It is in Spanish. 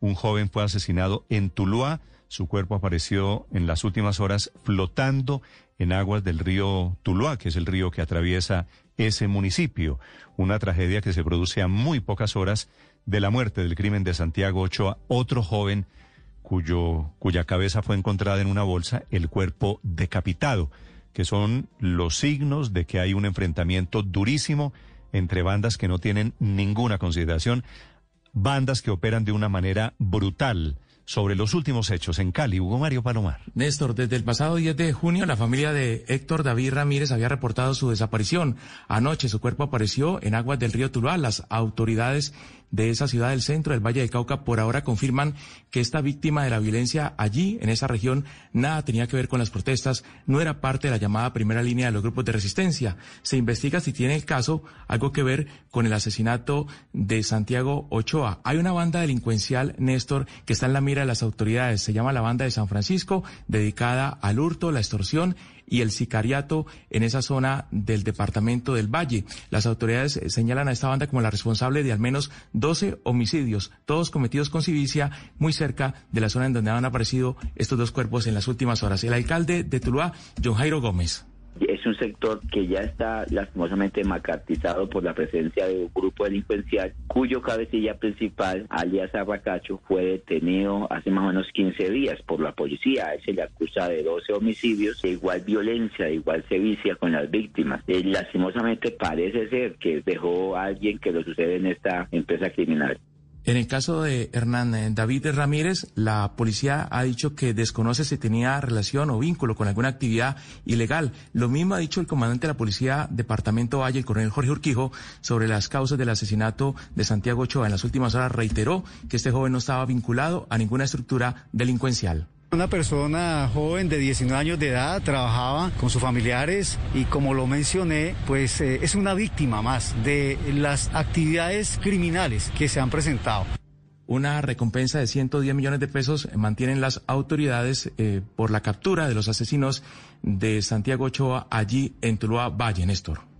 Un joven fue asesinado en Tuluá. Su cuerpo apareció en las últimas horas flotando en aguas del río Tuluá, que es el río que atraviesa ese municipio. Una tragedia que se produce a muy pocas horas de la muerte del crimen de Santiago Ochoa, otro joven cuyo, cuya cabeza fue encontrada en una bolsa, el cuerpo decapitado, que son los signos de que hay un enfrentamiento durísimo entre bandas que no tienen ninguna consideración, bandas que operan de una manera brutal sobre los últimos hechos en Cali. Hugo Mario Palomar. Néstor, desde el pasado 10 de junio, la familia de Héctor David Ramírez había reportado su desaparición. Anoche su cuerpo apareció en aguas del río Tuluá. Las autoridades de esa ciudad del centro del Valle del Cauca por ahora confirman que esta víctima de la violencia allí, en esa región, nada tenía que ver con las protestas, no era parte de la llamada primera línea de los grupos de resistencia. Se investiga si tiene el caso algo que ver con el asesinato de Santiago Ochoa. Hay una banda delincuencial, Néstor, que está en la mira de las autoridades. Se llama la Banda de San Francisco, dedicada al hurto, la extorsión y el sicariato en esa zona del departamento del Valle. Las autoridades señalan a esta banda como la responsable de al menos 12 homicidios, todos cometidos con civicia, muy cerca de la zona en donde han aparecido estos dos cuerpos en las últimas horas. El alcalde de Tuluá, John Jairo Gómez un sector que ya está lastimosamente macartizado por la presencia de un grupo delincuencial cuyo cabecilla principal, alias Arracacho, fue detenido hace más o menos 15 días por la policía. A se le acusa de 12 homicidios, de igual violencia, de igual sevicia con las víctimas. Eh, lastimosamente parece ser que dejó a alguien que lo sucede en esta empresa criminal. En el caso de Hernán eh, David Ramírez, la policía ha dicho que desconoce si tenía relación o vínculo con alguna actividad ilegal. Lo mismo ha dicho el comandante de la policía Departamento Valle, el coronel Jorge Urquijo, sobre las causas del asesinato de Santiago Ochoa. En las últimas horas reiteró que este joven no estaba vinculado a ninguna estructura delincuencial. Una persona joven de 19 años de edad trabajaba con sus familiares y como lo mencioné, pues eh, es una víctima más de las actividades criminales que se han presentado. Una recompensa de 110 millones de pesos mantienen las autoridades eh, por la captura de los asesinos de Santiago Ochoa allí en Tuluá Valle, Néstor.